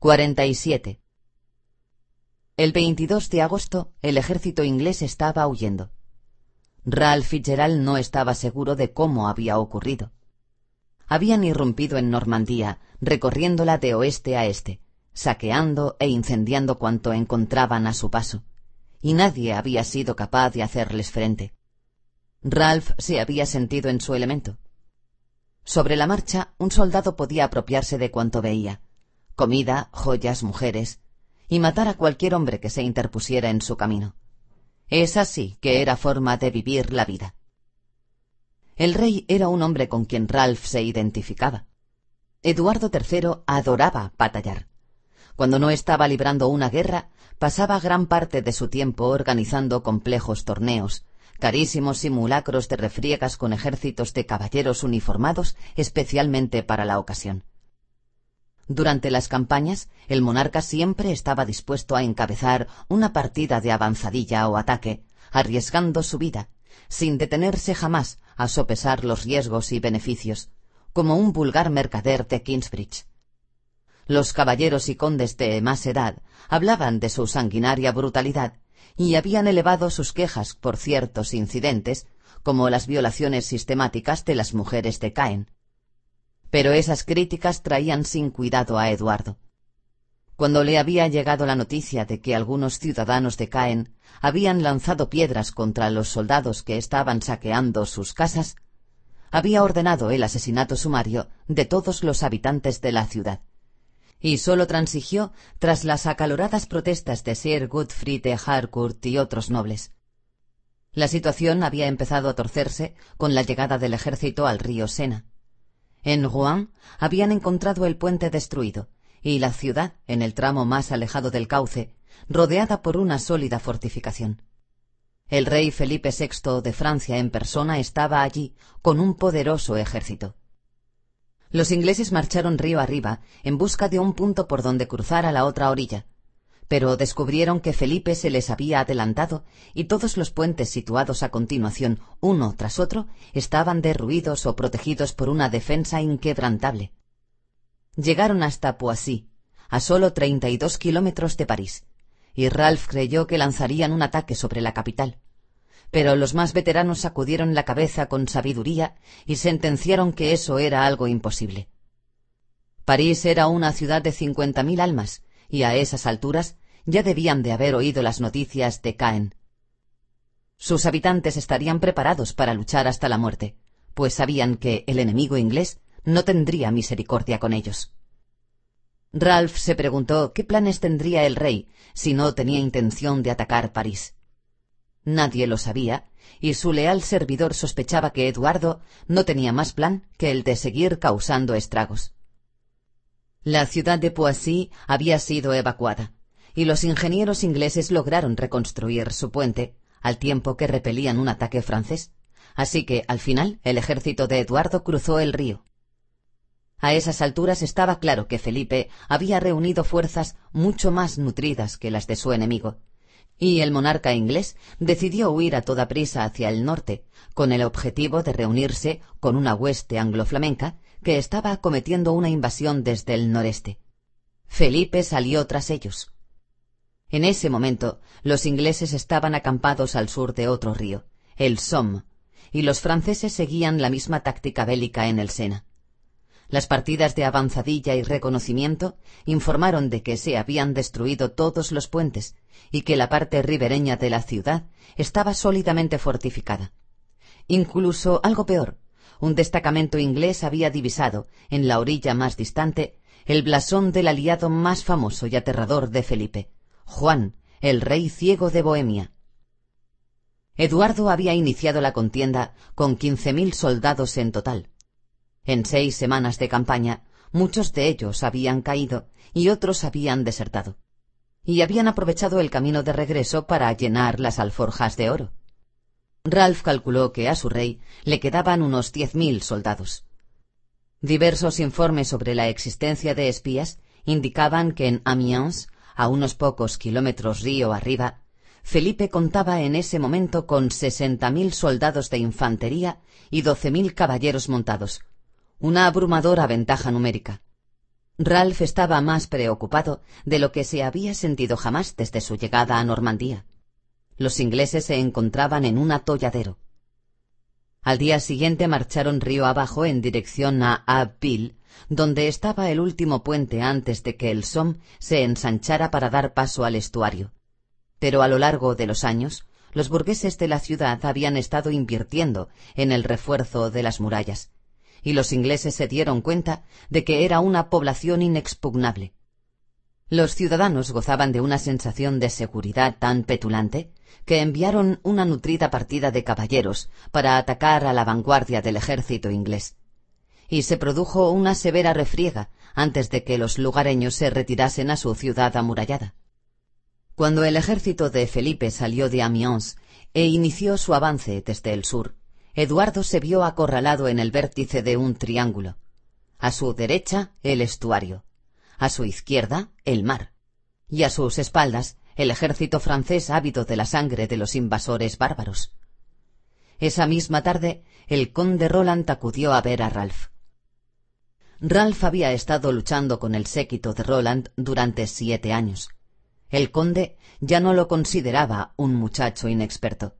47. El 22 de agosto, el ejército inglés estaba huyendo. Ralph Fitzgerald no estaba seguro de cómo había ocurrido. Habían irrumpido en Normandía, recorriéndola de oeste a este, saqueando e incendiando cuanto encontraban a su paso, y nadie había sido capaz de hacerles frente. Ralph se había sentido en su elemento. Sobre la marcha, un soldado podía apropiarse de cuanto veía, comida, joyas, mujeres, y matar a cualquier hombre que se interpusiera en su camino. Es así que era forma de vivir la vida. El rey era un hombre con quien Ralph se identificaba. Eduardo III adoraba batallar. Cuando no estaba librando una guerra, pasaba gran parte de su tiempo organizando complejos torneos, carísimos simulacros de refriegas con ejércitos de caballeros uniformados especialmente para la ocasión. Durante las campañas, el monarca siempre estaba dispuesto a encabezar una partida de avanzadilla o ataque, arriesgando su vida, sin detenerse jamás a sopesar los riesgos y beneficios, como un vulgar mercader de Kingsbridge. Los caballeros y condes de más edad hablaban de su sanguinaria brutalidad y habían elevado sus quejas por ciertos incidentes, como las violaciones sistemáticas de las mujeres de Caen. Pero esas críticas traían sin cuidado a Eduardo. Cuando le había llegado la noticia de que algunos ciudadanos de Caen habían lanzado piedras contra los soldados que estaban saqueando sus casas, había ordenado el asesinato sumario de todos los habitantes de la ciudad, y sólo transigió tras las acaloradas protestas de Sir Godfrey de Harcourt y otros nobles. La situación había empezado a torcerse con la llegada del ejército al río Sena. En Rouen habían encontrado el puente destruido y la ciudad, en el tramo más alejado del cauce, rodeada por una sólida fortificación. El rey Felipe VI de Francia en persona estaba allí con un poderoso ejército. Los ingleses marcharon río arriba en busca de un punto por donde cruzar a la otra orilla, pero descubrieron que Felipe se les había adelantado y todos los puentes situados a continuación, uno tras otro, estaban derruidos o protegidos por una defensa inquebrantable. Llegaron hasta Poissy, a solo treinta y dos kilómetros de París, y Ralph creyó que lanzarían un ataque sobre la capital. Pero los más veteranos sacudieron la cabeza con sabiduría y sentenciaron que eso era algo imposible. París era una ciudad de cincuenta mil almas, y a esas alturas ya debían de haber oído las noticias de Caen. Sus habitantes estarían preparados para luchar hasta la muerte, pues sabían que el enemigo inglés no tendría misericordia con ellos. Ralph se preguntó qué planes tendría el rey si no tenía intención de atacar París. Nadie lo sabía, y su leal servidor sospechaba que Eduardo no tenía más plan que el de seguir causando estragos. La ciudad de Poissy había sido evacuada, y los ingenieros ingleses lograron reconstruir su puente, al tiempo que repelían un ataque francés. Así que, al final, el ejército de Eduardo cruzó el río. A esas alturas estaba claro que Felipe había reunido fuerzas mucho más nutridas que las de su enemigo, y el monarca inglés decidió huir a toda prisa hacia el norte, con el objetivo de reunirse con una hueste anglo-flamenca que estaba cometiendo una invasión desde el noreste. Felipe salió tras ellos. En ese momento, los ingleses estaban acampados al sur de otro río, el Somme, y los franceses seguían la misma táctica bélica en el Sena. Las partidas de avanzadilla y reconocimiento informaron de que se habían destruido todos los puentes y que la parte ribereña de la ciudad estaba sólidamente fortificada. Incluso algo peor, un destacamento inglés había divisado, en la orilla más distante, el blasón del aliado más famoso y aterrador de Felipe, Juan, el rey ciego de Bohemia. Eduardo había iniciado la contienda con quince mil soldados en total. En seis semanas de campaña, muchos de ellos habían caído y otros habían desertado. Y habían aprovechado el camino de regreso para llenar las alforjas de oro. Ralph calculó que a su rey le quedaban unos diez mil soldados. Diversos informes sobre la existencia de espías indicaban que en Amiens, a unos pocos kilómetros río arriba, Felipe contaba en ese momento con sesenta mil soldados de infantería y doce mil caballeros montados, una abrumadora ventaja numérica. Ralph estaba más preocupado de lo que se había sentido jamás desde su llegada a Normandía. Los ingleses se encontraban en un atolladero. Al día siguiente marcharon río abajo en dirección a Abbeville, donde estaba el último puente antes de que el Somme se ensanchara para dar paso al estuario. Pero a lo largo de los años, los burgueses de la ciudad habían estado invirtiendo en el refuerzo de las murallas, y los ingleses se dieron cuenta de que era una población inexpugnable. Los ciudadanos gozaban de una sensación de seguridad tan petulante que enviaron una nutrida partida de caballeros para atacar a la vanguardia del ejército inglés. Y se produjo una severa refriega antes de que los lugareños se retirasen a su ciudad amurallada. Cuando el ejército de Felipe salió de Amiens e inició su avance desde el sur, Eduardo se vio acorralado en el vértice de un triángulo. A su derecha, el estuario. A su izquierda, el mar. Y a sus espaldas, el ejército francés ávido de la sangre de los invasores bárbaros. Esa misma tarde, el conde Roland acudió a ver a Ralph. Ralph había estado luchando con el séquito de Roland durante siete años. El conde ya no lo consideraba un muchacho inexperto.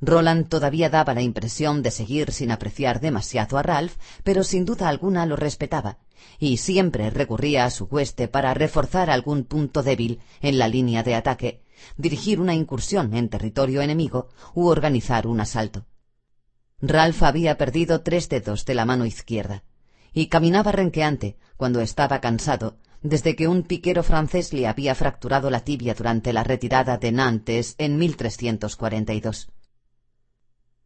Roland todavía daba la impresión de seguir sin apreciar demasiado a Ralph, pero sin duda alguna lo respetaba, y siempre recurría a su hueste para reforzar algún punto débil en la línea de ataque, dirigir una incursión en territorio enemigo u organizar un asalto. Ralph había perdido tres dedos de la mano izquierda, y caminaba renqueante cuando estaba cansado, desde que un piquero francés le había fracturado la tibia durante la retirada de Nantes en 1342.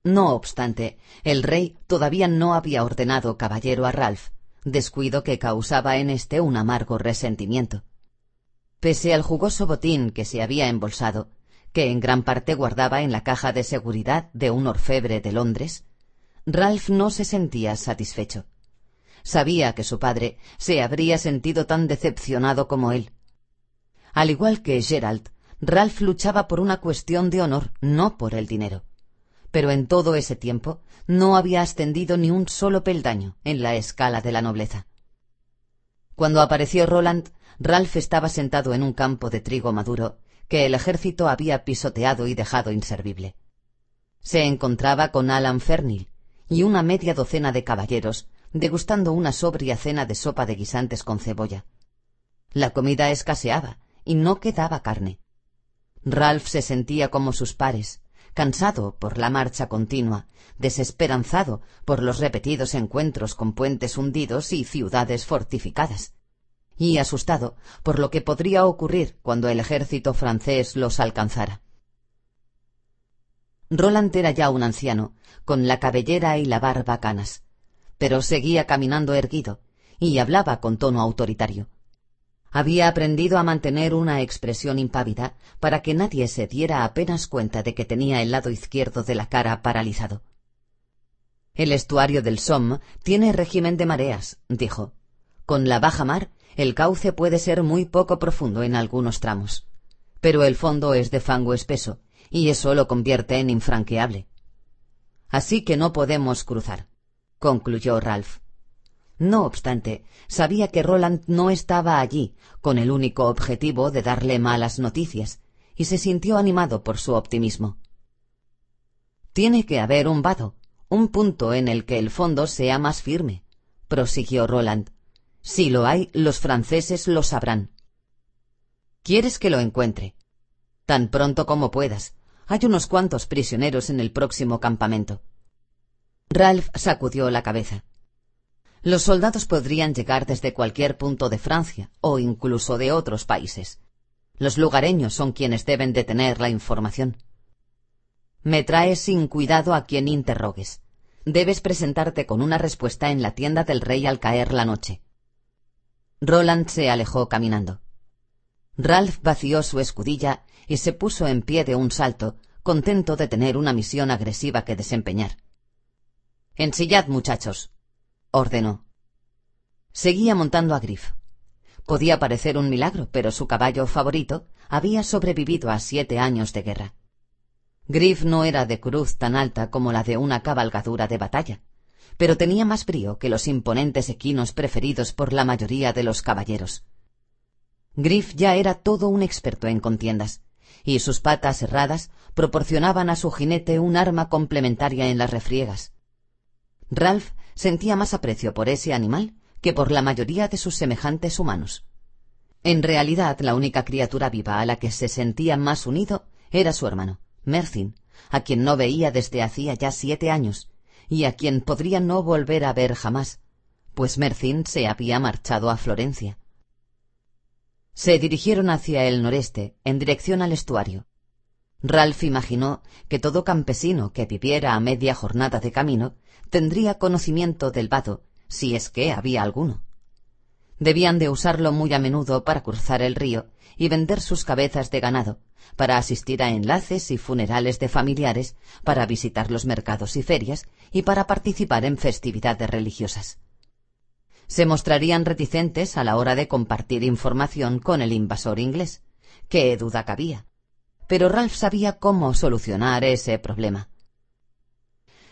No obstante, el rey todavía no había ordenado caballero a Ralph, descuido que causaba en éste un amargo resentimiento. Pese al jugoso botín que se había embolsado, que en gran parte guardaba en la caja de seguridad de un orfebre de Londres, Ralph no se sentía satisfecho. Sabía que su padre se habría sentido tan decepcionado como él. Al igual que Gerald, Ralph luchaba por una cuestión de honor, no por el dinero pero en todo ese tiempo no había ascendido ni un solo peldaño en la escala de la nobleza. Cuando apareció Roland, Ralph estaba sentado en un campo de trigo maduro que el ejército había pisoteado y dejado inservible. Se encontraba con Alan Fernil y una media docena de caballeros degustando una sobria cena de sopa de guisantes con cebolla. La comida escaseaba y no quedaba carne. Ralph se sentía como sus pares, cansado por la marcha continua, desesperanzado por los repetidos encuentros con puentes hundidos y ciudades fortificadas, y asustado por lo que podría ocurrir cuando el ejército francés los alcanzara. Roland era ya un anciano, con la cabellera y la barba canas, pero seguía caminando erguido y hablaba con tono autoritario. Había aprendido a mantener una expresión impávida para que nadie se diera apenas cuenta de que tenía el lado izquierdo de la cara paralizado. El estuario del Somme tiene régimen de mareas, dijo. Con la baja mar, el cauce puede ser muy poco profundo en algunos tramos. Pero el fondo es de fango espeso, y eso lo convierte en infranqueable. Así que no podemos cruzar, concluyó Ralph. No obstante, sabía que Roland no estaba allí con el único objetivo de darle malas noticias, y se sintió animado por su optimismo. Tiene que haber un vado, un punto en el que el fondo sea más firme, prosiguió Roland. Si lo hay, los franceses lo sabrán. ¿Quieres que lo encuentre? Tan pronto como puedas. Hay unos cuantos prisioneros en el próximo campamento. Ralph sacudió la cabeza. Los soldados podrían llegar desde cualquier punto de Francia o incluso de otros países. Los lugareños son quienes deben de tener la información. Me traes sin cuidado a quien interrogues. Debes presentarte con una respuesta en la tienda del rey al caer la noche. Roland se alejó caminando. Ralph vació su escudilla y se puso en pie de un salto, contento de tener una misión agresiva que desempeñar. Ensillad, muchachos, ordenó. Seguía montando a Griff. Podía parecer un milagro, pero su caballo favorito había sobrevivido a siete años de guerra. Griff no era de cruz tan alta como la de una cabalgadura de batalla, pero tenía más brío que los imponentes equinos preferidos por la mayoría de los caballeros. Griff ya era todo un experto en contiendas, y sus patas herradas proporcionaban a su jinete un arma complementaria en las refriegas. Ralph sentía más aprecio por ese animal que por la mayoría de sus semejantes humanos. En realidad, la única criatura viva a la que se sentía más unido era su hermano, Mercin, a quien no veía desde hacía ya siete años, y a quien podría no volver a ver jamás, pues Mercin se había marchado a Florencia. Se dirigieron hacia el noreste, en dirección al estuario. Ralph imaginó que todo campesino que viviera a media jornada de camino tendría conocimiento del vado si es que había alguno. Debían de usarlo muy a menudo para cruzar el río y vender sus cabezas de ganado, para asistir a enlaces y funerales de familiares, para visitar los mercados y ferias y para participar en festividades religiosas. Se mostrarían reticentes a la hora de compartir información con el invasor inglés. Qué duda cabía. Pero Ralph sabía cómo solucionar ese problema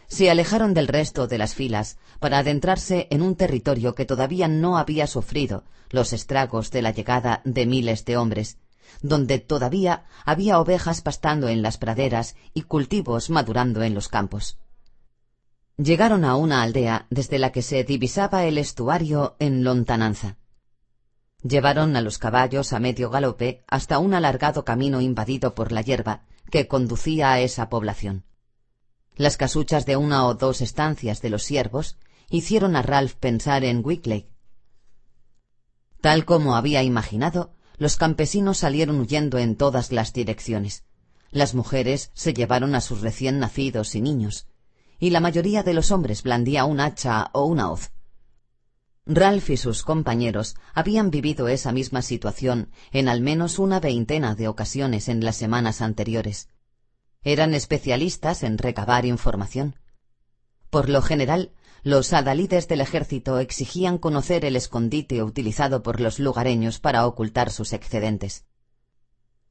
se alejaron del resto de las filas para adentrarse en un territorio que todavía no había sufrido los estragos de la llegada de miles de hombres, donde todavía había ovejas pastando en las praderas y cultivos madurando en los campos. Llegaron a una aldea desde la que se divisaba el estuario en lontananza. Llevaron a los caballos a medio galope hasta un alargado camino invadido por la hierba que conducía a esa población. Las casuchas de una o dos estancias de los siervos hicieron a Ralph pensar en Wickley. Tal como había imaginado, los campesinos salieron huyendo en todas las direcciones. Las mujeres se llevaron a sus recién nacidos y niños, y la mayoría de los hombres blandía un hacha o una hoz. Ralph y sus compañeros habían vivido esa misma situación en al menos una veintena de ocasiones en las semanas anteriores. Eran especialistas en recabar información. Por lo general, los adalides del ejército exigían conocer el escondite utilizado por los lugareños para ocultar sus excedentes.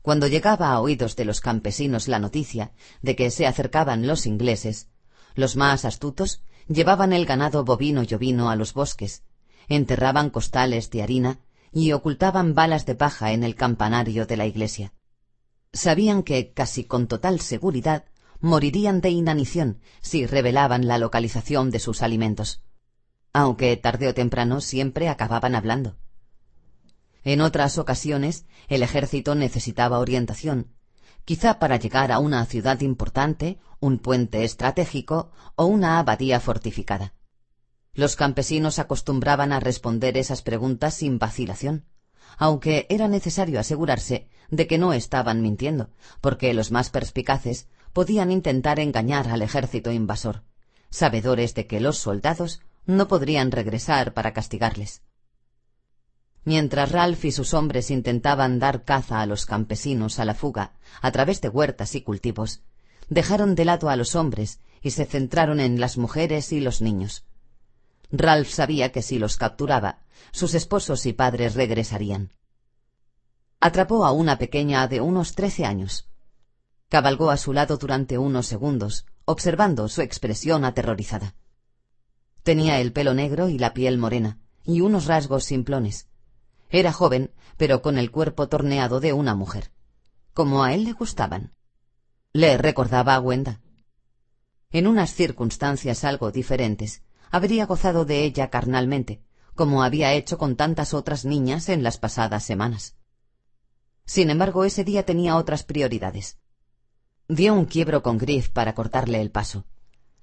Cuando llegaba a oídos de los campesinos la noticia de que se acercaban los ingleses, los más astutos llevaban el ganado bovino y ovino a los bosques, enterraban costales de harina y ocultaban balas de paja en el campanario de la iglesia. Sabían que, casi con total seguridad, morirían de inanición si revelaban la localización de sus alimentos. Aunque tarde o temprano siempre acababan hablando. En otras ocasiones, el ejército necesitaba orientación, quizá para llegar a una ciudad importante, un puente estratégico o una abadía fortificada. Los campesinos acostumbraban a responder esas preguntas sin vacilación aunque era necesario asegurarse de que no estaban mintiendo, porque los más perspicaces podían intentar engañar al ejército invasor, sabedores de que los soldados no podrían regresar para castigarles. Mientras Ralph y sus hombres intentaban dar caza a los campesinos a la fuga a través de huertas y cultivos, dejaron de lado a los hombres y se centraron en las mujeres y los niños. Ralph sabía que si los capturaba, sus esposos y padres regresarían. Atrapó a una pequeña de unos trece años. Cabalgó a su lado durante unos segundos, observando su expresión aterrorizada. Tenía el pelo negro y la piel morena, y unos rasgos simplones. Era joven, pero con el cuerpo torneado de una mujer. Como a él le gustaban. Le recordaba a Wenda. En unas circunstancias algo diferentes, habría gozado de ella carnalmente, como había hecho con tantas otras niñas en las pasadas semanas. Sin embargo, ese día tenía otras prioridades. Dio un quiebro con Griff para cortarle el paso.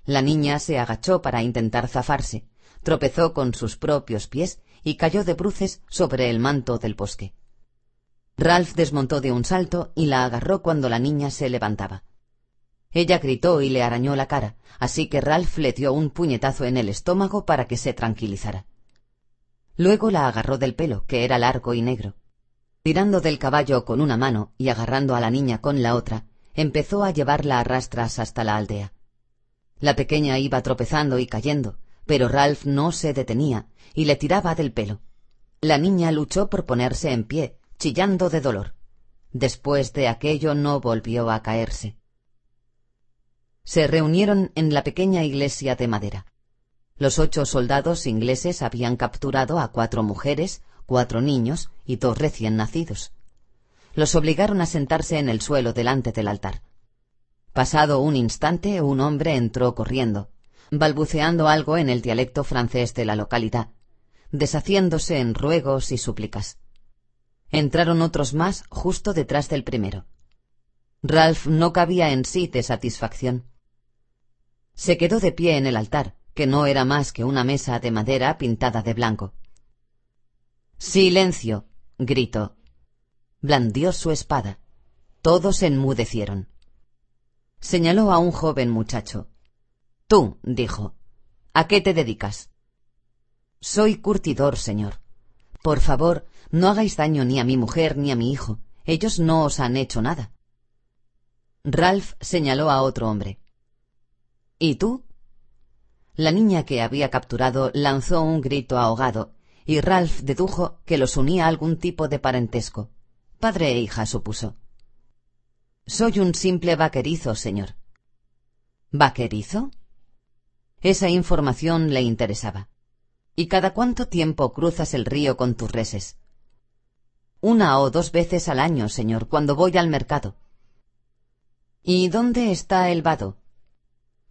La niña se agachó para intentar zafarse, tropezó con sus propios pies y cayó de bruces sobre el manto del bosque. Ralph desmontó de un salto y la agarró cuando la niña se levantaba. Ella gritó y le arañó la cara, así que Ralph le dio un puñetazo en el estómago para que se tranquilizara. Luego la agarró del pelo, que era largo y negro. Tirando del caballo con una mano y agarrando a la niña con la otra, empezó a llevarla a rastras hasta la aldea. La pequeña iba tropezando y cayendo, pero Ralph no se detenía y le tiraba del pelo. La niña luchó por ponerse en pie, chillando de dolor. Después de aquello no volvió a caerse. Se reunieron en la pequeña iglesia de madera. Los ocho soldados ingleses habían capturado a cuatro mujeres, cuatro niños y dos recién nacidos. Los obligaron a sentarse en el suelo delante del altar. Pasado un instante, un hombre entró corriendo, balbuceando algo en el dialecto francés de la localidad, deshaciéndose en ruegos y súplicas. Entraron otros más justo detrás del primero. Ralph no cabía en sí de satisfacción. Se quedó de pie en el altar, que no era más que una mesa de madera pintada de blanco. Silencio. gritó. Blandió su espada. Todos enmudecieron. Señaló a un joven muchacho. Tú, dijo, ¿a qué te dedicas? Soy curtidor, señor. Por favor, no hagáis daño ni a mi mujer ni a mi hijo. Ellos no os han hecho nada. Ralph señaló a otro hombre. ¿Y tú? La niña que había capturado lanzó un grito ahogado, y Ralph dedujo que los unía algún tipo de parentesco. Padre e hija, supuso. Soy un simple vaquerizo, señor. ¿Vaquerizo? Esa información le interesaba. ¿Y cada cuánto tiempo cruzas el río con tus reses? Una o dos veces al año, señor, cuando voy al mercado. ¿Y dónde está el vado?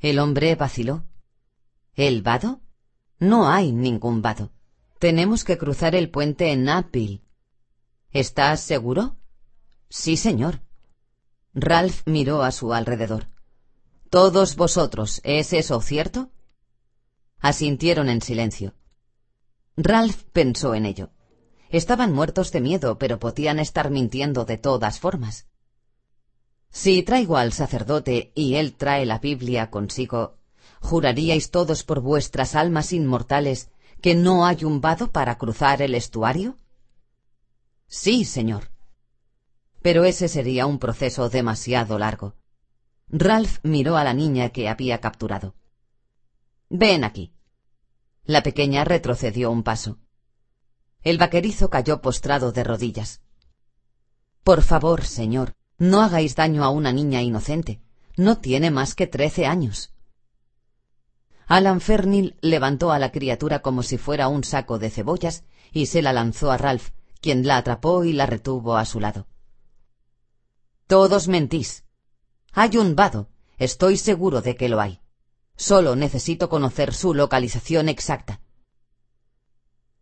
El hombre vaciló. ¿El vado? No hay ningún vado. Tenemos que cruzar el puente en Napil. ¿Estás seguro? Sí, señor. Ralph miró a su alrededor. Todos vosotros, ¿es eso cierto? Asintieron en silencio. Ralph pensó en ello. Estaban muertos de miedo, pero podían estar mintiendo de todas formas. Si traigo al sacerdote y él trae la Biblia consigo, ¿juraríais todos por vuestras almas inmortales que no hay un vado para cruzar el estuario? Sí, señor. Pero ese sería un proceso demasiado largo. Ralph miró a la niña que había capturado. Ven aquí. La pequeña retrocedió un paso. El vaquerizo cayó postrado de rodillas. Por favor, señor, no hagáis daño a una niña inocente. No tiene más que trece años. Alan Fernil levantó a la criatura como si fuera un saco de cebollas y se la lanzó a Ralph, quien la atrapó y la retuvo a su lado. Todos mentís. Hay un vado. Estoy seguro de que lo hay. Solo necesito conocer su localización exacta.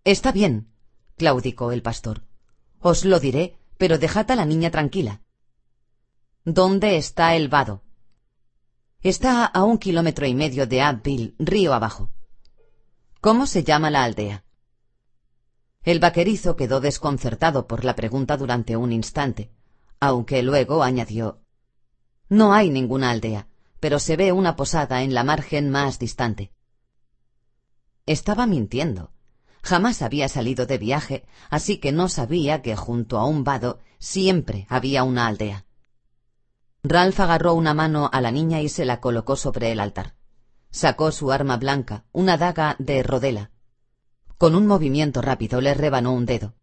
Está bien, claudicó el pastor. Os lo diré, pero dejad a la niña tranquila. ¿Dónde está el vado? Está a un kilómetro y medio de Abbeville, río abajo. ¿Cómo se llama la aldea? El vaquerizo quedó desconcertado por la pregunta durante un instante, aunque luego añadió No hay ninguna aldea, pero se ve una posada en la margen más distante. Estaba mintiendo. Jamás había salido de viaje, así que no sabía que junto a un vado siempre había una aldea. Ralph agarró una mano a la niña y se la colocó sobre el altar. Sacó su arma blanca, una daga de rodela. Con un movimiento rápido le rebanó un dedo.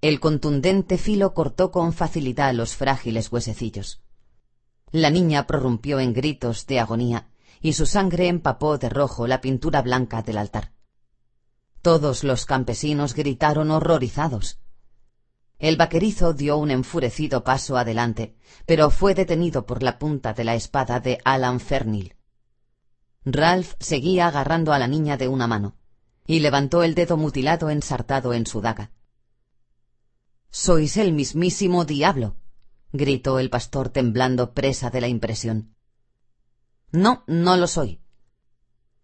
El contundente filo cortó con facilidad los frágiles huesecillos. La niña prorrumpió en gritos de agonía y su sangre empapó de rojo la pintura blanca del altar. Todos los campesinos gritaron horrorizados. El vaquerizo dio un enfurecido paso adelante, pero fue detenido por la punta de la espada de Alan Fernil. Ralph seguía agarrando a la niña de una mano, y levantó el dedo mutilado ensartado en su daga. Sois el mismísimo diablo, gritó el pastor temblando presa de la impresión. No, no lo soy.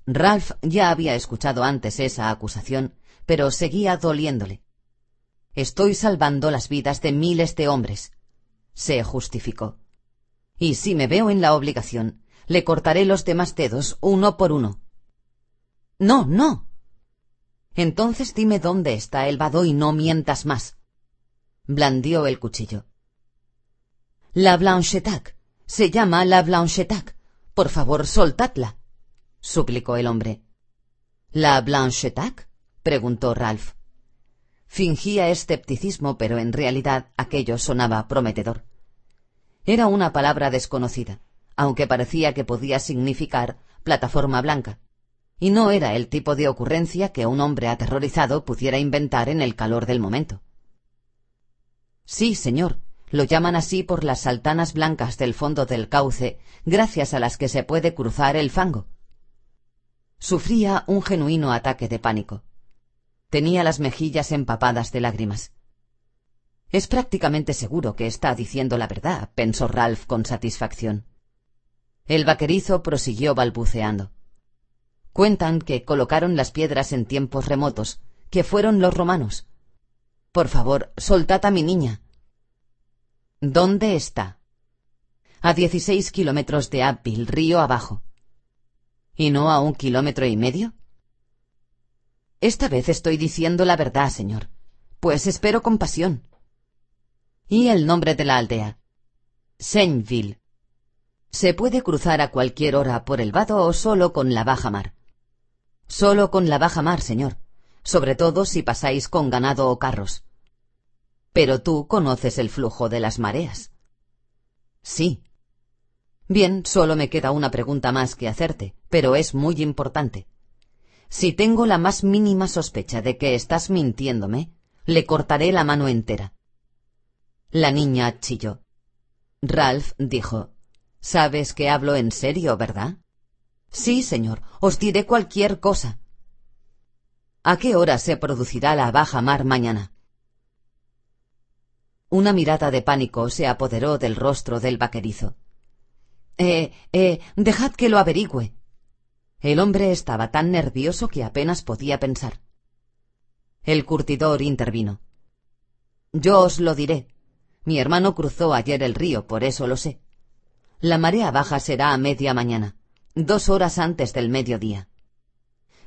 Ralph ya había escuchado antes esa acusación, pero seguía doliéndole. Estoy salvando las vidas de miles de hombres. Se justificó. Y si me veo en la obligación, le cortaré los demás dedos uno por uno. No, no. Entonces dime dónde está el vado y no mientas más. Blandió el cuchillo. La Blanchetac. Se llama la Blanchetac. Por favor, soltadla, suplicó el hombre. ¿La Blanchetac? preguntó Ralph. Fingía escepticismo, pero en realidad aquello sonaba prometedor. Era una palabra desconocida, aunque parecía que podía significar plataforma blanca, y no era el tipo de ocurrencia que un hombre aterrorizado pudiera inventar en el calor del momento. Sí, señor, lo llaman así por las saltanas blancas del fondo del cauce, gracias a las que se puede cruzar el fango. Sufría un genuino ataque de pánico. Tenía las mejillas empapadas de lágrimas. Es prácticamente seguro que está diciendo la verdad, pensó Ralph con satisfacción. El vaquerizo prosiguió balbuceando. Cuentan que colocaron las piedras en tiempos remotos, que fueron los romanos. Por favor, soltad a mi niña. ¿Dónde está? A dieciséis kilómetros de Abbeville, río abajo. ¿Y no a un kilómetro y medio? Esta vez estoy diciendo la verdad, señor. Pues espero compasión. ¿Y el nombre de la aldea? Saintville. Se puede cruzar a cualquier hora por el vado o solo con la baja mar. Solo con la baja mar, señor, sobre todo si pasáis con ganado o carros. Pero tú conoces el flujo de las mareas. Sí. Bien, solo me queda una pregunta más que hacerte, pero es muy importante. Si tengo la más mínima sospecha de que estás mintiéndome, le cortaré la mano entera. La niña chilló. Ralph dijo Sabes que hablo en serio, ¿verdad? Sí, señor, os diré cualquier cosa. ¿A qué hora se producirá la baja mar mañana? Una mirada de pánico se apoderó del rostro del vaquerizo. Eh, eh, dejad que lo averigüe, el hombre estaba tan nervioso que apenas podía pensar. El curtidor intervino. Yo os lo diré. Mi hermano cruzó ayer el río, por eso lo sé. La marea baja será a media mañana, dos horas antes del mediodía.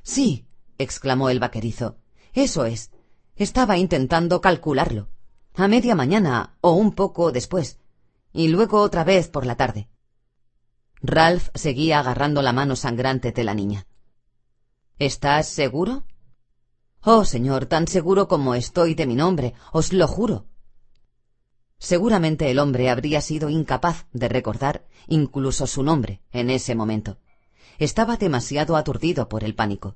Sí, exclamó el vaquerizo. Eso es. Estaba intentando calcularlo. A media mañana o un poco después. Y luego otra vez por la tarde. Ralph seguía agarrando la mano sangrante de la niña. ¿Estás seguro? Oh, señor, tan seguro como estoy de mi nombre, os lo juro. Seguramente el hombre habría sido incapaz de recordar incluso su nombre en ese momento. Estaba demasiado aturdido por el pánico.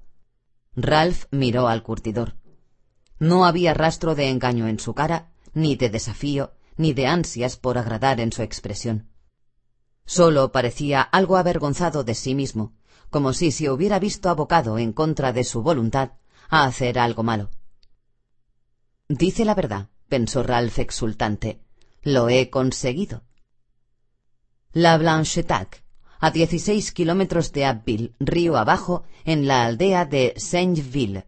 Ralph miró al curtidor. No había rastro de engaño en su cara, ni de desafío, ni de ansias por agradar en su expresión. Solo parecía algo avergonzado de sí mismo, como si se hubiera visto abocado en contra de su voluntad a hacer algo malo. Dice la verdad, pensó Ralph exultante. Lo he conseguido. La Blanchetac, a dieciséis kilómetros de Abbeville, río abajo, en la aldea de Saintville.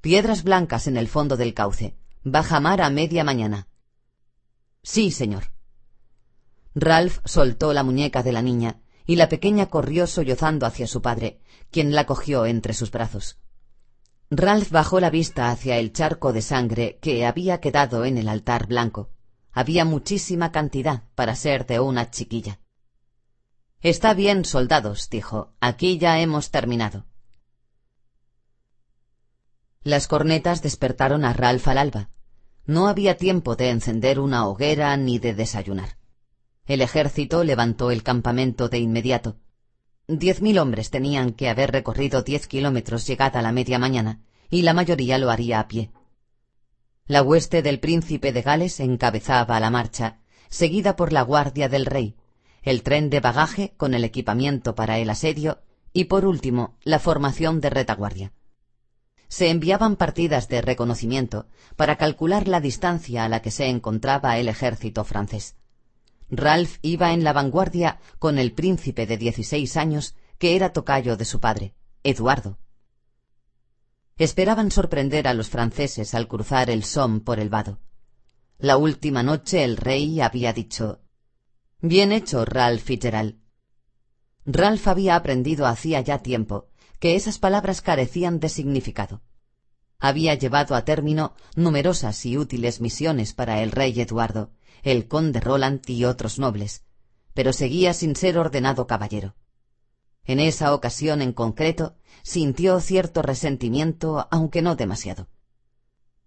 Piedras blancas en el fondo del cauce. Baja mar a media mañana. Sí, señor. Ralph soltó la muñeca de la niña, y la pequeña corrió sollozando hacia su padre, quien la cogió entre sus brazos. Ralph bajó la vista hacia el charco de sangre que había quedado en el altar blanco. Había muchísima cantidad para ser de una chiquilla. Está bien, soldados, dijo. Aquí ya hemos terminado. Las cornetas despertaron a Ralph al alba. No había tiempo de encender una hoguera ni de desayunar. El ejército levantó el campamento de inmediato. Diez mil hombres tenían que haber recorrido diez kilómetros llegada la media mañana, y la mayoría lo haría a pie. La hueste del príncipe de Gales encabezaba la marcha, seguida por la guardia del rey, el tren de bagaje con el equipamiento para el asedio y, por último, la formación de retaguardia. Se enviaban partidas de reconocimiento para calcular la distancia a la que se encontraba el ejército francés. Ralph iba en la vanguardia con el príncipe de dieciséis años que era tocayo de su padre, Eduardo. Esperaban sorprender a los franceses al cruzar el Somme por el vado. La última noche el rey había dicho Bien hecho, Ralph Fitzgerald. Ralph había aprendido hacía ya tiempo que esas palabras carecían de significado. Había llevado a término numerosas y útiles misiones para el rey Eduardo, el conde Roland y otros nobles, pero seguía sin ser ordenado caballero. En esa ocasión en concreto sintió cierto resentimiento, aunque no demasiado.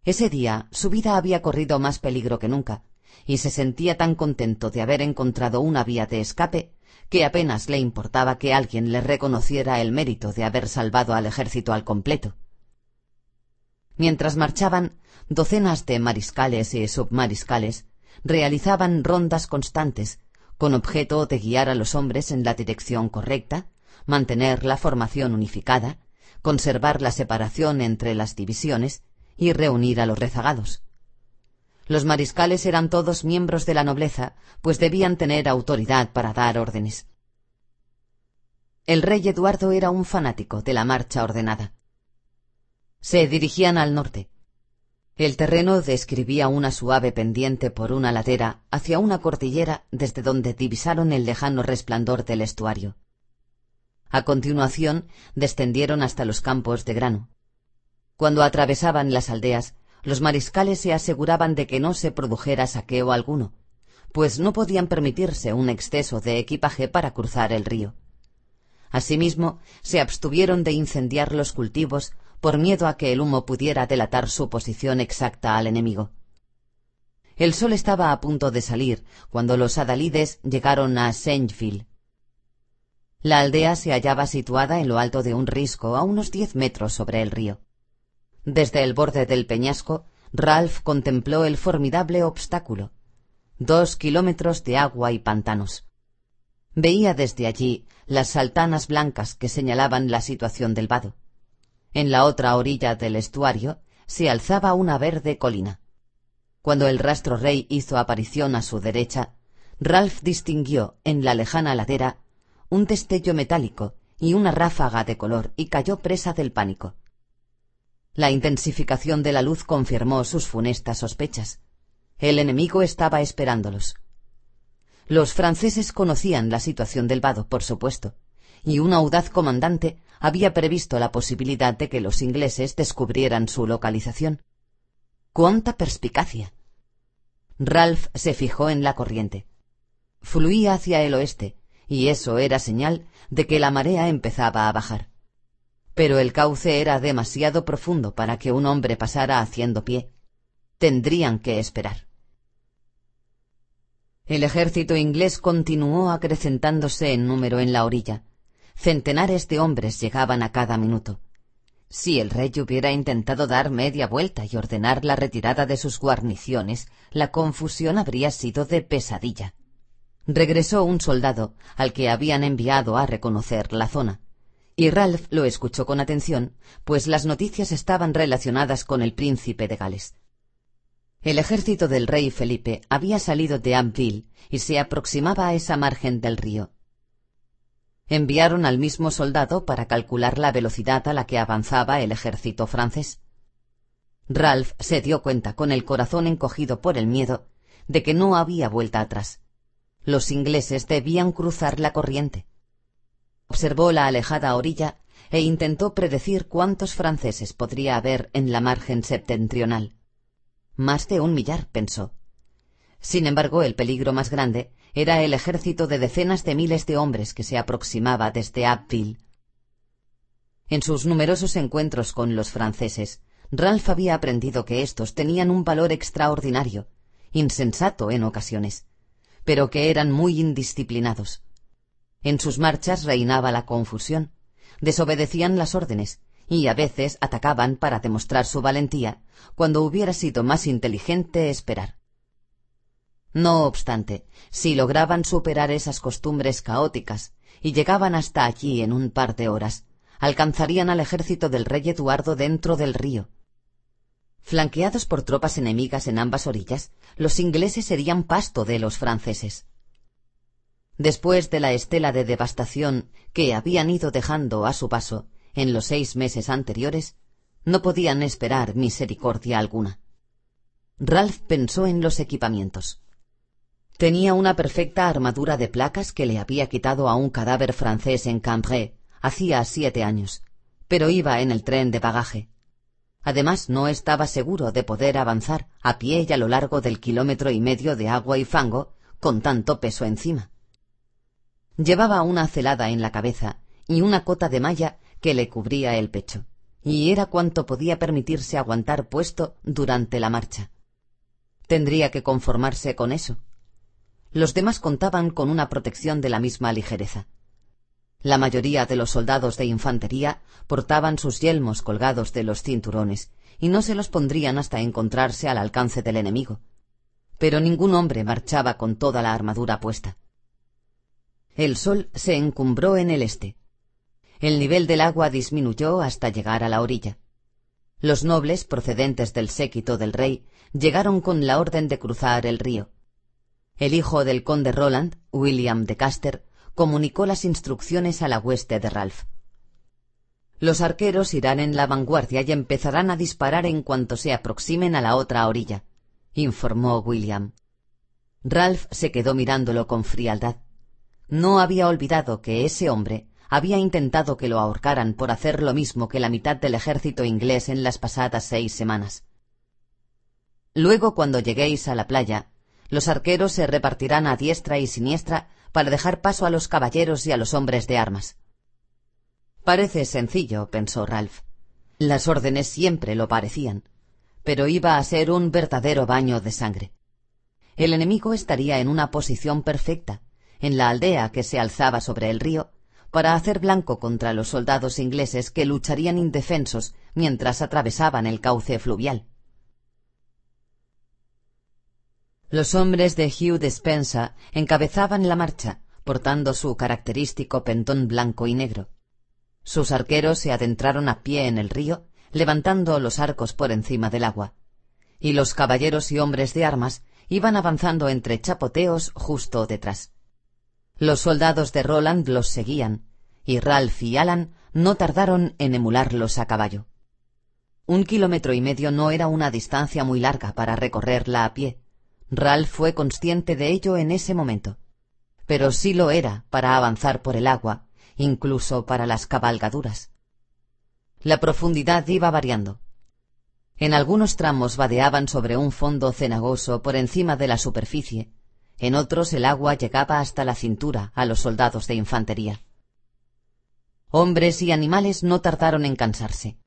Ese día su vida había corrido más peligro que nunca, y se sentía tan contento de haber encontrado una vía de escape que apenas le importaba que alguien le reconociera el mérito de haber salvado al ejército al completo. Mientras marchaban, docenas de mariscales y submariscales realizaban rondas constantes con objeto de guiar a los hombres en la dirección correcta, mantener la formación unificada, conservar la separación entre las divisiones y reunir a los rezagados. Los mariscales eran todos miembros de la nobleza, pues debían tener autoridad para dar órdenes. El rey Eduardo era un fanático de la marcha ordenada. Se dirigían al norte. El terreno describía una suave pendiente por una ladera hacia una cordillera desde donde divisaron el lejano resplandor del estuario. A continuación descendieron hasta los campos de grano. Cuando atravesaban las aldeas, los mariscales se aseguraban de que no se produjera saqueo alguno, pues no podían permitirse un exceso de equipaje para cruzar el río. Asimismo, se abstuvieron de incendiar los cultivos por miedo a que el humo pudiera delatar su posición exacta al enemigo. El sol estaba a punto de salir cuando los adalides llegaron a Saintfield. La aldea se hallaba situada en lo alto de un risco a unos diez metros sobre el río. Desde el borde del peñasco, Ralph contempló el formidable obstáculo. Dos kilómetros de agua y pantanos. Veía desde allí las saltanas blancas que señalaban la situación del vado. En la otra orilla del estuario se alzaba una verde colina. Cuando el rastro rey hizo aparición a su derecha, Ralph distinguió en la lejana ladera un destello metálico y una ráfaga de color y cayó presa del pánico. La intensificación de la luz confirmó sus funestas sospechas. El enemigo estaba esperándolos. Los franceses conocían la situación del vado, por supuesto, y un audaz comandante había previsto la posibilidad de que los ingleses descubrieran su localización. ¡Cuánta perspicacia! Ralph se fijó en la corriente. Fluía hacia el oeste, y eso era señal de que la marea empezaba a bajar pero el cauce era demasiado profundo para que un hombre pasara haciendo pie. Tendrían que esperar. El ejército inglés continuó acrecentándose en número en la orilla. Centenares de hombres llegaban a cada minuto. Si el rey hubiera intentado dar media vuelta y ordenar la retirada de sus guarniciones, la confusión habría sido de pesadilla. Regresó un soldado al que habían enviado a reconocer la zona. Y Ralph lo escuchó con atención, pues las noticias estaban relacionadas con el príncipe de Gales. El ejército del rey Felipe había salido de Abbeville y se aproximaba a esa margen del río. Enviaron al mismo soldado para calcular la velocidad a la que avanzaba el ejército francés. Ralph se dio cuenta, con el corazón encogido por el miedo, de que no había vuelta atrás. Los ingleses debían cruzar la corriente. Observó la alejada orilla e intentó predecir cuántos franceses podría haber en la margen septentrional. Más de un millar, pensó. Sin embargo, el peligro más grande era el ejército de decenas de miles de hombres que se aproximaba desde Abbeville. En sus numerosos encuentros con los franceses, Ralph había aprendido que éstos tenían un valor extraordinario, insensato en ocasiones, pero que eran muy indisciplinados. En sus marchas reinaba la confusión. Desobedecían las órdenes y a veces atacaban para demostrar su valentía, cuando hubiera sido más inteligente esperar. No obstante, si lograban superar esas costumbres caóticas y llegaban hasta allí en un par de horas, alcanzarían al ejército del rey Eduardo dentro del río. Flanqueados por tropas enemigas en ambas orillas, los ingleses serían pasto de los franceses. Después de la estela de devastación que habían ido dejando a su paso en los seis meses anteriores, no podían esperar misericordia alguna. Ralph pensó en los equipamientos. Tenía una perfecta armadura de placas que le había quitado a un cadáver francés en Cambrai hacía siete años, pero iba en el tren de bagaje. Además, no estaba seguro de poder avanzar a pie y a lo largo del kilómetro y medio de agua y fango con tanto peso encima. Llevaba una celada en la cabeza y una cota de malla que le cubría el pecho, y era cuanto podía permitirse aguantar puesto durante la marcha. Tendría que conformarse con eso. Los demás contaban con una protección de la misma ligereza. La mayoría de los soldados de infantería portaban sus yelmos colgados de los cinturones y no se los pondrían hasta encontrarse al alcance del enemigo. Pero ningún hombre marchaba con toda la armadura puesta. El sol se encumbró en el este. El nivel del agua disminuyó hasta llegar a la orilla. Los nobles procedentes del séquito del rey llegaron con la orden de cruzar el río. El hijo del conde Roland, William de Caster, comunicó las instrucciones a la hueste de Ralph. Los arqueros irán en la vanguardia y empezarán a disparar en cuanto se aproximen a la otra orilla, informó William. Ralph se quedó mirándolo con frialdad. No había olvidado que ese hombre había intentado que lo ahorcaran por hacer lo mismo que la mitad del ejército inglés en las pasadas seis semanas. Luego, cuando lleguéis a la playa, los arqueros se repartirán a diestra y siniestra para dejar paso a los caballeros y a los hombres de armas. Parece sencillo, pensó Ralph. Las órdenes siempre lo parecían, pero iba a ser un verdadero baño de sangre. El enemigo estaría en una posición perfecta, en la aldea que se alzaba sobre el río, para hacer blanco contra los soldados ingleses que lucharían indefensos mientras atravesaban el cauce fluvial. Los hombres de Hugh Despensa encabezaban la marcha, portando su característico pentón blanco y negro. Sus arqueros se adentraron a pie en el río, levantando los arcos por encima del agua, y los caballeros y hombres de armas iban avanzando entre chapoteos justo detrás. Los soldados de Roland los seguían, y Ralph y Alan no tardaron en emularlos a caballo. Un kilómetro y medio no era una distancia muy larga para recorrerla a pie, Ralph fue consciente de ello en ese momento. Pero sí lo era para avanzar por el agua, incluso para las cabalgaduras. La profundidad iba variando. En algunos tramos vadeaban sobre un fondo cenagoso por encima de la superficie, en otros el agua llegaba hasta la cintura a los soldados de infantería. Hombres y animales no tardaron en cansarse.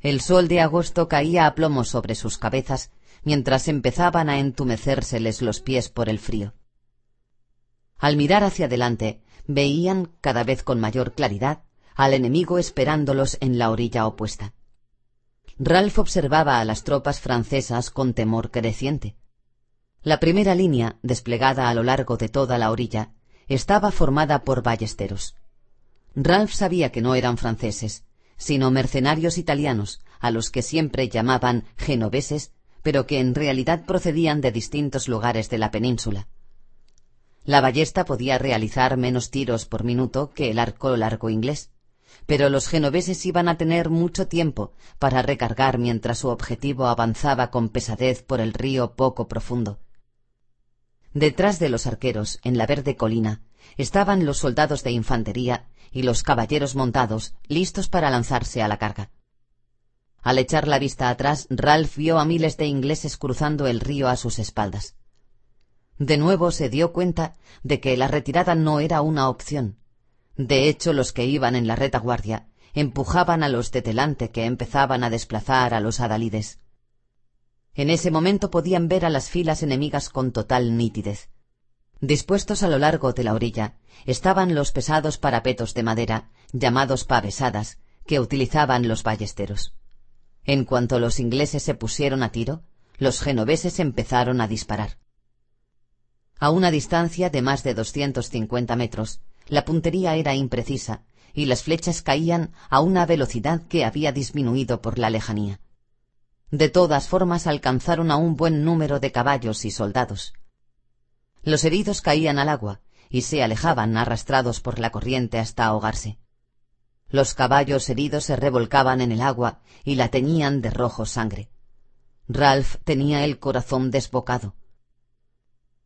El sol de agosto caía a plomo sobre sus cabezas mientras empezaban a entumecérseles los pies por el frío. Al mirar hacia adelante, veían, cada vez con mayor claridad, al enemigo esperándolos en la orilla opuesta. Ralph observaba a las tropas francesas con temor creciente. La primera línea, desplegada a lo largo de toda la orilla, estaba formada por ballesteros. Ralph sabía que no eran franceses, sino mercenarios italianos, a los que siempre llamaban genoveses pero que en realidad procedían de distintos lugares de la península. La ballesta podía realizar menos tiros por minuto que el arco largo inglés, pero los genoveses iban a tener mucho tiempo para recargar mientras su objetivo avanzaba con pesadez por el río poco profundo. Detrás de los arqueros, en la verde colina, estaban los soldados de infantería y los caballeros montados, listos para lanzarse a la carga. Al echar la vista atrás, Ralph vio a miles de ingleses cruzando el río a sus espaldas. De nuevo se dio cuenta de que la retirada no era una opción. De hecho, los que iban en la retaguardia empujaban a los de delante que empezaban a desplazar a los adalides. En ese momento podían ver a las filas enemigas con total nitidez. Dispuestos a lo largo de la orilla estaban los pesados parapetos de madera, llamados pavesadas, que utilizaban los ballesteros. En cuanto los ingleses se pusieron a tiro, los genoveses empezaron a disparar. A una distancia de más de doscientos cincuenta metros, la puntería era imprecisa y las flechas caían a una velocidad que había disminuido por la lejanía. De todas formas alcanzaron a un buen número de caballos y soldados. Los heridos caían al agua y se alejaban arrastrados por la corriente hasta ahogarse. Los caballos heridos se revolcaban en el agua y la teñían de rojo sangre. Ralph tenía el corazón desbocado.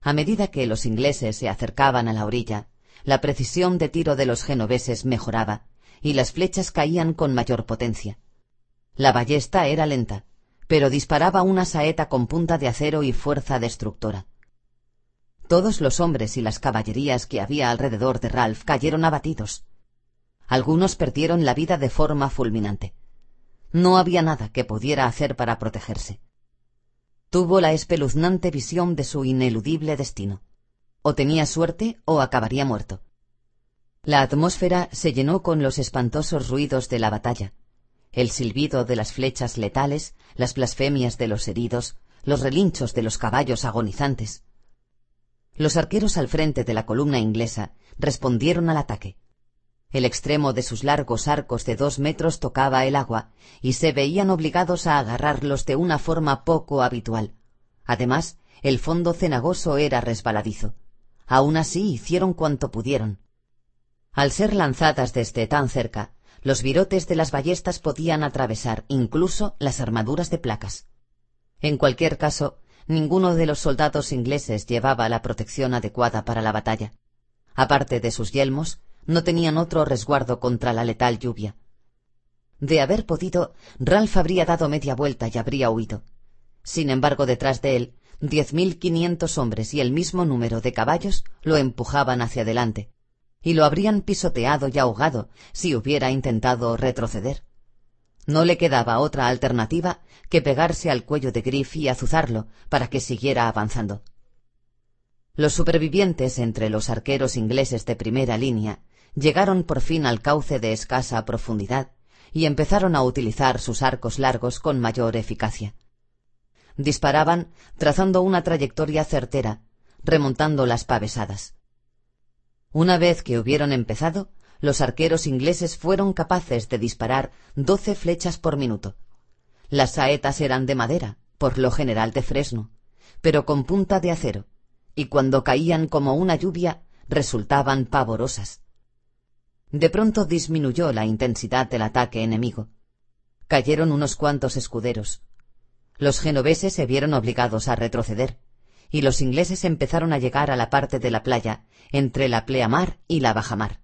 A medida que los ingleses se acercaban a la orilla, la precisión de tiro de los genoveses mejoraba y las flechas caían con mayor potencia. La ballesta era lenta, pero disparaba una saeta con punta de acero y fuerza destructora. Todos los hombres y las caballerías que había alrededor de Ralph cayeron abatidos. Algunos perdieron la vida de forma fulminante. No había nada que pudiera hacer para protegerse. Tuvo la espeluznante visión de su ineludible destino. O tenía suerte o acabaría muerto. La atmósfera se llenó con los espantosos ruidos de la batalla, el silbido de las flechas letales, las blasfemias de los heridos, los relinchos de los caballos agonizantes. Los arqueros al frente de la columna inglesa respondieron al ataque. El extremo de sus largos arcos de dos metros tocaba el agua y se veían obligados a agarrarlos de una forma poco habitual. Además, el fondo cenagoso era resbaladizo. Aun así hicieron cuanto pudieron. Al ser lanzadas desde tan cerca, los virotes de las ballestas podían atravesar incluso las armaduras de placas. En cualquier caso, ninguno de los soldados ingleses llevaba la protección adecuada para la batalla. Aparte de sus yelmos, no tenían otro resguardo contra la letal lluvia. De haber podido, Ralph habría dado media vuelta y habría huido. Sin embargo, detrás de él, diez mil quinientos hombres y el mismo número de caballos lo empujaban hacia adelante, y lo habrían pisoteado y ahogado si hubiera intentado retroceder. No le quedaba otra alternativa que pegarse al cuello de Griff y azuzarlo para que siguiera avanzando. Los supervivientes entre los arqueros ingleses de primera línea llegaron por fin al cauce de escasa profundidad y empezaron a utilizar sus arcos largos con mayor eficacia. Disparaban trazando una trayectoria certera, remontando las pavesadas. Una vez que hubieron empezado, los arqueros ingleses fueron capaces de disparar doce flechas por minuto. Las saetas eran de madera, por lo general de fresno, pero con punta de acero, y cuando caían como una lluvia resultaban pavorosas. De pronto disminuyó la intensidad del ataque enemigo. Cayeron unos cuantos escuderos. Los genoveses se vieron obligados a retroceder, y los ingleses empezaron a llegar a la parte de la playa entre la pleamar y la bajamar.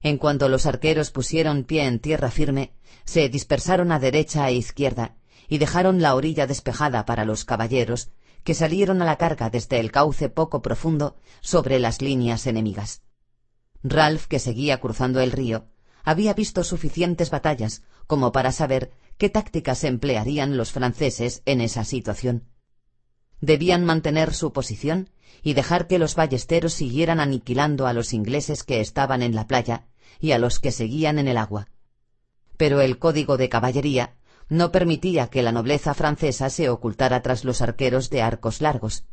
En cuanto los arqueros pusieron pie en tierra firme, se dispersaron a derecha e izquierda y dejaron la orilla despejada para los caballeros, que salieron a la carga desde el cauce poco profundo sobre las líneas enemigas. Ralph, que seguía cruzando el río, había visto suficientes batallas como para saber qué tácticas emplearían los franceses en esa situación. Debían mantener su posición y dejar que los ballesteros siguieran aniquilando a los ingleses que estaban en la playa y a los que seguían en el agua. Pero el código de caballería no permitía que la nobleza francesa se ocultara tras los arqueros de arcos largos,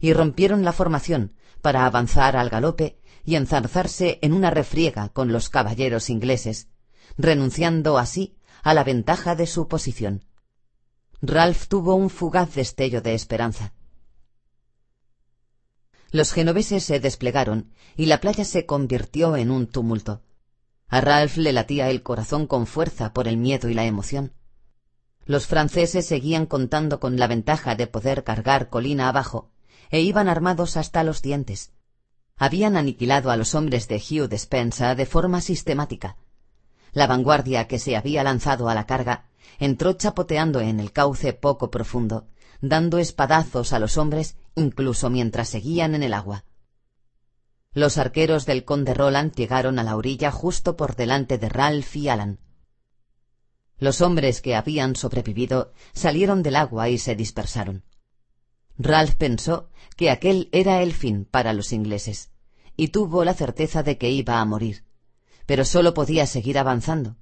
y rompieron la formación para avanzar al galope y enzarzarse en una refriega con los caballeros ingleses, renunciando así a la ventaja de su posición. Ralph tuvo un fugaz destello de esperanza. Los genoveses se desplegaron y la playa se convirtió en un tumulto. A Ralph le latía el corazón con fuerza por el miedo y la emoción. Los franceses seguían contando con la ventaja de poder cargar colina abajo, e iban armados hasta los dientes. Habían aniquilado a los hombres de Hugh Despensa de forma sistemática. La vanguardia que se había lanzado a la carga entró chapoteando en el cauce poco profundo, dando espadazos a los hombres incluso mientras seguían en el agua. Los arqueros del conde Roland llegaron a la orilla justo por delante de Ralph y Alan. Los hombres que habían sobrevivido salieron del agua y se dispersaron. Ralph pensó que aquel era el fin para los ingleses, y tuvo la certeza de que iba a morir, pero sólo podía seguir avanzando,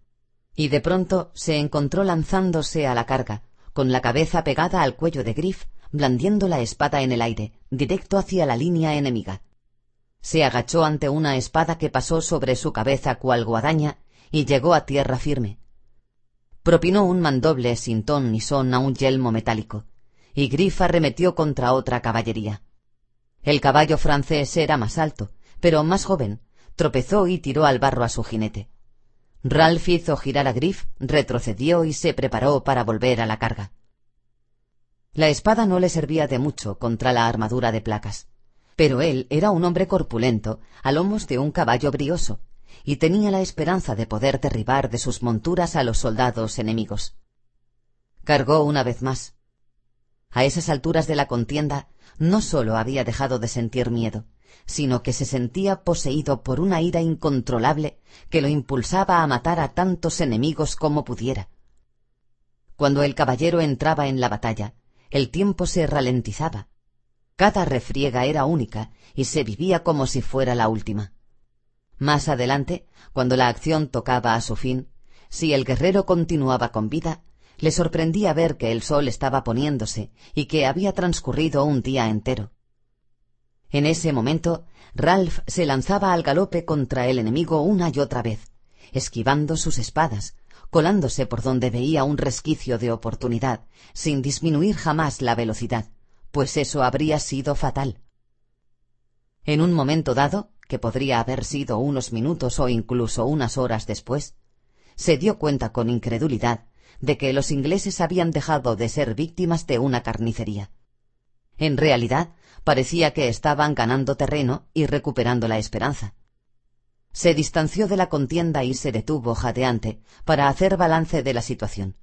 y de pronto se encontró lanzándose a la carga, con la cabeza pegada al cuello de Griff, blandiendo la espada en el aire, directo hacia la línea enemiga. Se agachó ante una espada que pasó sobre su cabeza cual guadaña y llegó a tierra firme. Propinó un mandoble sin ton ni son a un yelmo metálico, y Griff arremetió contra otra caballería. El caballo francés era más alto, pero más joven, tropezó y tiró al barro a su jinete. Ralph hizo girar a Griff, retrocedió y se preparó para volver a la carga. La espada no le servía de mucho contra la armadura de placas, pero él era un hombre corpulento, a lomos de un caballo brioso, y tenía la esperanza de poder derribar de sus monturas a los soldados enemigos. Cargó una vez más. A esas alturas de la contienda no sólo había dejado de sentir miedo, sino que se sentía poseído por una ira incontrolable que lo impulsaba a matar a tantos enemigos como pudiera. Cuando el caballero entraba en la batalla, el tiempo se ralentizaba. Cada refriega era única y se vivía como si fuera la última. Más adelante, cuando la acción tocaba a su fin, si el guerrero continuaba con vida, le sorprendía ver que el sol estaba poniéndose y que había transcurrido un día entero. En ese momento, Ralph se lanzaba al galope contra el enemigo una y otra vez, esquivando sus espadas, colándose por donde veía un resquicio de oportunidad, sin disminuir jamás la velocidad, pues eso habría sido fatal. En un momento dado, que podría haber sido unos minutos o incluso unas horas después, se dio cuenta con incredulidad de que los ingleses habían dejado de ser víctimas de una carnicería. En realidad, parecía que estaban ganando terreno y recuperando la esperanza. Se distanció de la contienda y se detuvo jadeante para hacer balance de la situación.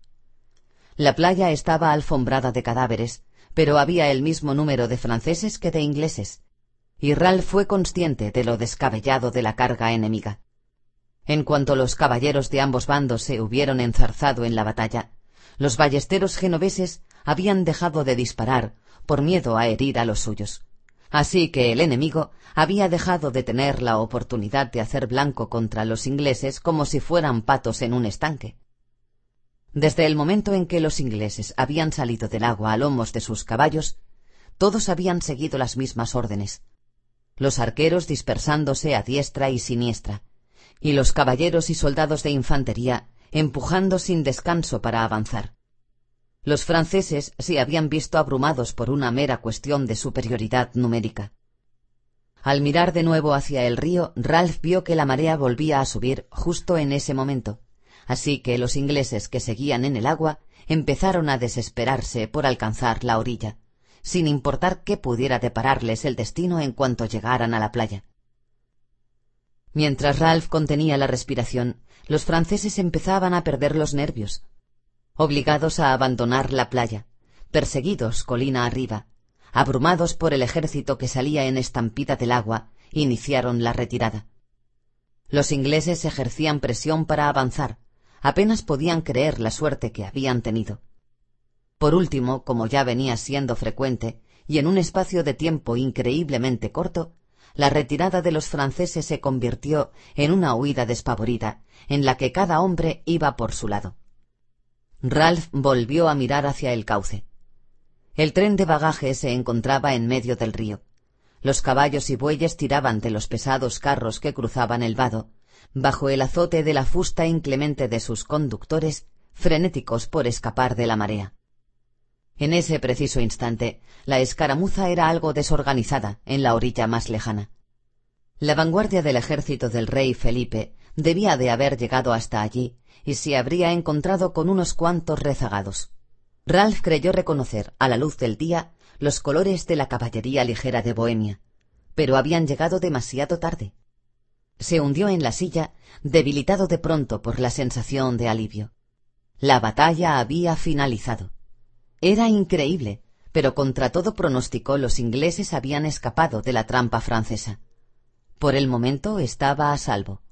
La playa estaba alfombrada de cadáveres, pero había el mismo número de franceses que de ingleses, y Ralph fue consciente de lo descabellado de la carga enemiga. En cuanto los caballeros de ambos bandos se hubieron enzarzado en la batalla, los ballesteros genoveses habían dejado de disparar por miedo a herir a los suyos. Así que el enemigo había dejado de tener la oportunidad de hacer blanco contra los ingleses como si fueran patos en un estanque. Desde el momento en que los ingleses habían salido del agua a lomos de sus caballos, todos habían seguido las mismas órdenes, los arqueros dispersándose a diestra y siniestra, y los caballeros y soldados de infantería empujando sin descanso para avanzar. Los franceses se habían visto abrumados por una mera cuestión de superioridad numérica. Al mirar de nuevo hacia el río, Ralph vio que la marea volvía a subir justo en ese momento, así que los ingleses que seguían en el agua empezaron a desesperarse por alcanzar la orilla, sin importar qué pudiera depararles el destino en cuanto llegaran a la playa. Mientras Ralph contenía la respiración, los franceses empezaban a perder los nervios, obligados a abandonar la playa, perseguidos colina arriba, abrumados por el ejército que salía en estampida del agua, iniciaron la retirada. Los ingleses ejercían presión para avanzar, apenas podían creer la suerte que habían tenido. Por último, como ya venía siendo frecuente, y en un espacio de tiempo increíblemente corto, la retirada de los franceses se convirtió en una huida despavorida, en la que cada hombre iba por su lado. Ralph volvió a mirar hacia el cauce. El tren de bagaje se encontraba en medio del río. Los caballos y bueyes tiraban de los pesados carros que cruzaban el vado, bajo el azote de la fusta inclemente de sus conductores, frenéticos por escapar de la marea. En ese preciso instante, la escaramuza era algo desorganizada en la orilla más lejana. La vanguardia del ejército del rey Felipe debía de haber llegado hasta allí y se habría encontrado con unos cuantos rezagados. Ralph creyó reconocer, a la luz del día, los colores de la caballería ligera de Bohemia, pero habían llegado demasiado tarde. Se hundió en la silla, debilitado de pronto por la sensación de alivio. La batalla había finalizado. Era increíble, pero contra todo pronóstico los ingleses habían escapado de la trampa francesa. Por el momento estaba a salvo.